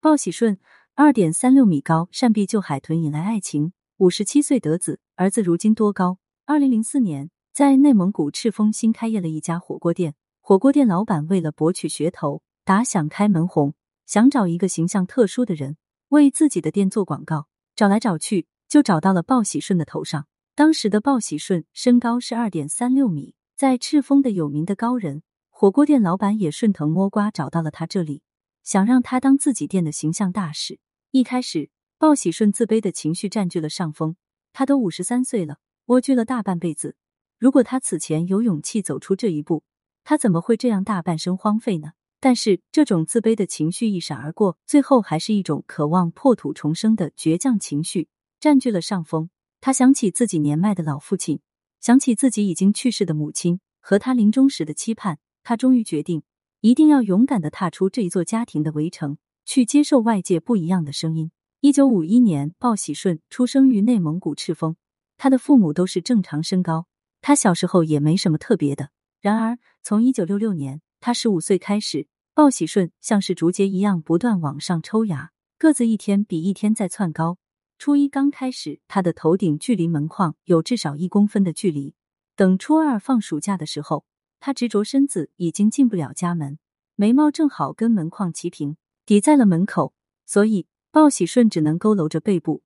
鲍喜顺二点三六米高，善臂救海豚引来爱情，五十七岁得子，儿子如今多高？二零零四年，在内蒙古赤峰新开业了一家火锅店，火锅店老板为了博取噱头，打响开门红，想找一个形象特殊的人为自己的店做广告，找来找去就找到了鲍喜顺的头上。当时的鲍喜顺身高是二点三六米，在赤峰的有名的高人，火锅店老板也顺藤摸瓜找到了他这里。想让他当自己店的形象大使。一开始，鲍喜顺自卑的情绪占据了上风。他都五十三岁了，蜗居了大半辈子。如果他此前有勇气走出这一步，他怎么会这样大半生荒废呢？但是，这种自卑的情绪一闪而过，最后还是一种渴望破土重生的倔强情绪占据了上风。他想起自己年迈的老父亲，想起自己已经去世的母亲和他临终时的期盼，他终于决定。一定要勇敢的踏出这一座家庭的围城，去接受外界不一样的声音。一九五一年，鲍喜顺出生于内蒙古赤峰，他的父母都是正常身高，他小时候也没什么特别的。然而，从一九六六年他十五岁开始，鲍喜顺像是竹节一样不断往上抽芽，个子一天比一天在窜高。初一刚开始，他的头顶距离门框有至少一公分的距离。等初二放暑假的时候。他执着身子已经进不了家门，眉毛正好跟门框齐平，抵在了门口，所以鲍喜顺只能佝偻着背部，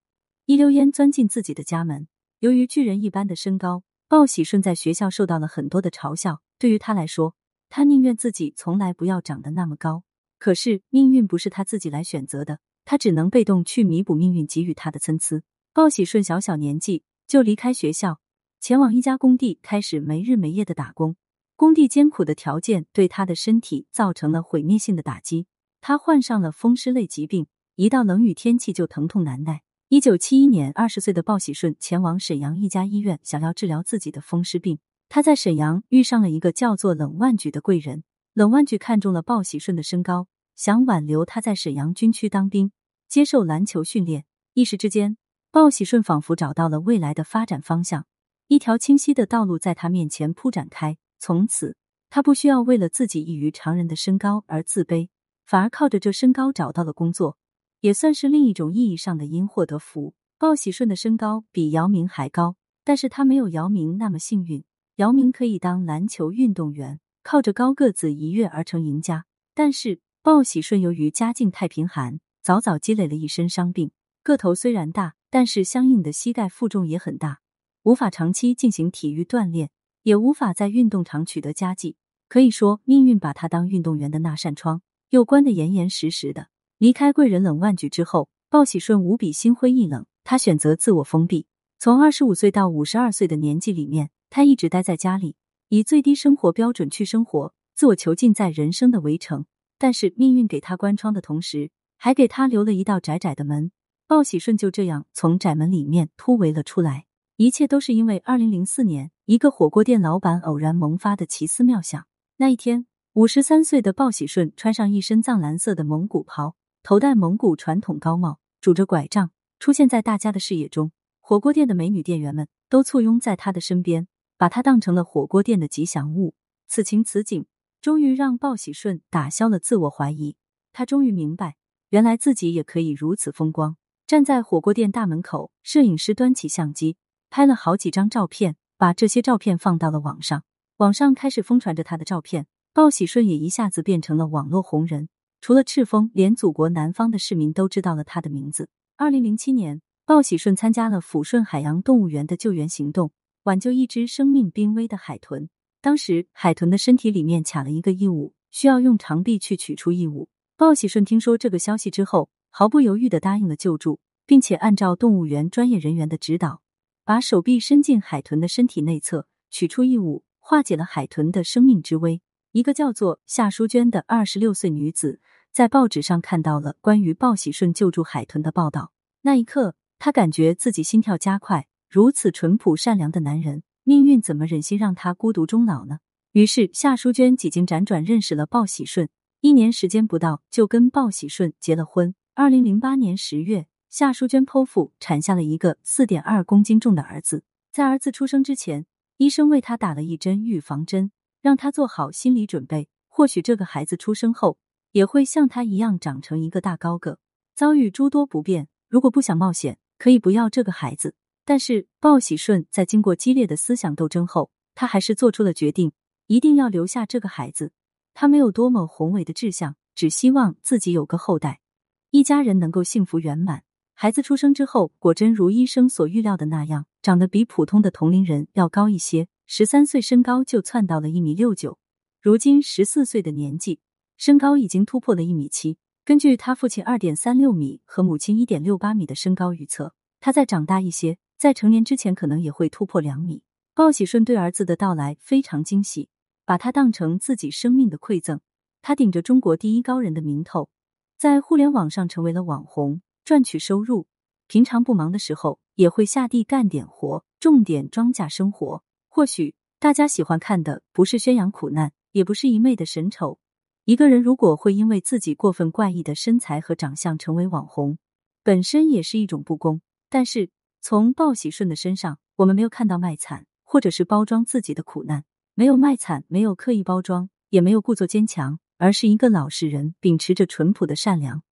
一溜烟钻进自己的家门。由于巨人一般的身高，鲍喜顺在学校受到了很多的嘲笑。对于他来说，他宁愿自己从来不要长得那么高。可是命运不是他自己来选择的，他只能被动去弥补命运给予他的参差。鲍喜顺小小年纪就离开学校，前往一家工地，开始没日没夜的打工。工地艰苦的条件对他的身体造成了毁灭性的打击，他患上了风湿类疾病，一到冷雨天气就疼痛难耐。一九七一年，二十岁的鲍喜顺前往沈阳一家医院，想要治疗自己的风湿病。他在沈阳遇上了一个叫做冷万举的贵人，冷万举看中了鲍喜顺的身高，想挽留他在沈阳军区当兵，接受篮球训练。一时之间，鲍喜顺仿佛找到了未来的发展方向，一条清晰的道路在他面前铺展开。从此，他不需要为了自己异于常人的身高而自卑，反而靠着这身高找到了工作，也算是另一种意义上的因祸得福。鲍喜顺的身高比姚明还高，但是他没有姚明那么幸运。姚明可以当篮球运动员，靠着高个子一跃而成赢家，但是鲍喜顺由于家境太贫寒，早早积累了一身伤病，个头虽然大，但是相应的膝盖负重也很大，无法长期进行体育锻炼。也无法在运动场取得佳绩，可以说命运把他当运动员的那扇窗又关得严严实实的。离开贵人冷万举之后，鲍喜顺无比心灰意冷，他选择自我封闭。从二十五岁到五十二岁的年纪里面，他一直待在家里，以最低生活标准去生活，自我囚禁在人生的围城。但是命运给他关窗的同时，还给他留了一道窄窄的门。鲍喜顺就这样从窄门里面突围了出来。一切都是因为二零零四年。一个火锅店老板偶然萌发的奇思妙想。那一天，五十三岁的鲍喜顺穿上一身藏蓝色的蒙古袍，头戴蒙古传统高帽，拄着拐杖，出现在大家的视野中。火锅店的美女店员们都簇拥在他的身边，把他当成了火锅店的吉祥物。此情此景，终于让鲍喜顺打消了自我怀疑。他终于明白，原来自己也可以如此风光。站在火锅店大门口，摄影师端起相机，拍了好几张照片。把这些照片放到了网上，网上开始疯传着他的照片，鲍喜顺也一下子变成了网络红人。除了赤峰，连祖国南方的市民都知道了他的名字。二零零七年，鲍喜顺参加了抚顺海洋动物园的救援行动，挽救一只生命濒危的海豚。当时，海豚的身体里面卡了一个异物，需要用长臂去取出异物。鲍喜顺听说这个消息之后，毫不犹豫的答应了救助，并且按照动物园专业人员的指导。把手臂伸进海豚的身体内侧，取出异物，化解了海豚的生命之危。一个叫做夏淑娟的二十六岁女子，在报纸上看到了关于鲍喜顺救助海豚的报道。那一刻，她感觉自己心跳加快。如此淳朴善良的男人，命运怎么忍心让他孤独终老呢？于是，夏淑娟几经辗转认识了鲍喜顺，一年时间不到，就跟鲍喜顺结了婚。二零零八年十月。夏淑娟剖腹产下了一个四点二公斤重的儿子，在儿子出生之前，医生为他打了一针预防针，让他做好心理准备。或许这个孩子出生后也会像他一样长成一个大高个。遭遇诸多不便，如果不想冒险，可以不要这个孩子。但是鲍喜顺在经过激烈的思想斗争后，他还是做出了决定，一定要留下这个孩子。他没有多么宏伟的志向，只希望自己有个后代，一家人能够幸福圆满。孩子出生之后，果真如医生所预料的那样，长得比普通的同龄人要高一些。十三岁身高就窜到了一米六九，如今十四岁的年纪，身高已经突破了一米七。根据他父亲二点三六米和母亲一点六八米的身高预测，他再长大一些，在成年之前可能也会突破两米。鲍喜顺对儿子的到来非常惊喜，把他当成自己生命的馈赠。他顶着中国第一高人的名头，在互联网上成为了网红，赚取收入。平常不忙的时候，也会下地干点活，种点庄稼生活。或许大家喜欢看的不是宣扬苦难，也不是一昧的神丑。一个人如果会因为自己过分怪异的身材和长相成为网红，本身也是一种不公。但是从鲍喜顺的身上，我们没有看到卖惨，或者是包装自己的苦难，没有卖惨，没有刻意包装，也没有故作坚强，而是一个老实人，秉持着淳朴的善良。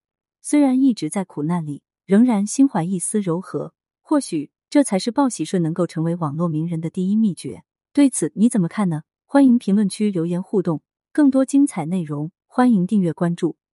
虽然一直在苦难里，仍然心怀一丝柔和。或许这才是报喜顺能够成为网络名人的第一秘诀。对此你怎么看呢？欢迎评论区留言互动。更多精彩内容，欢迎订阅关注。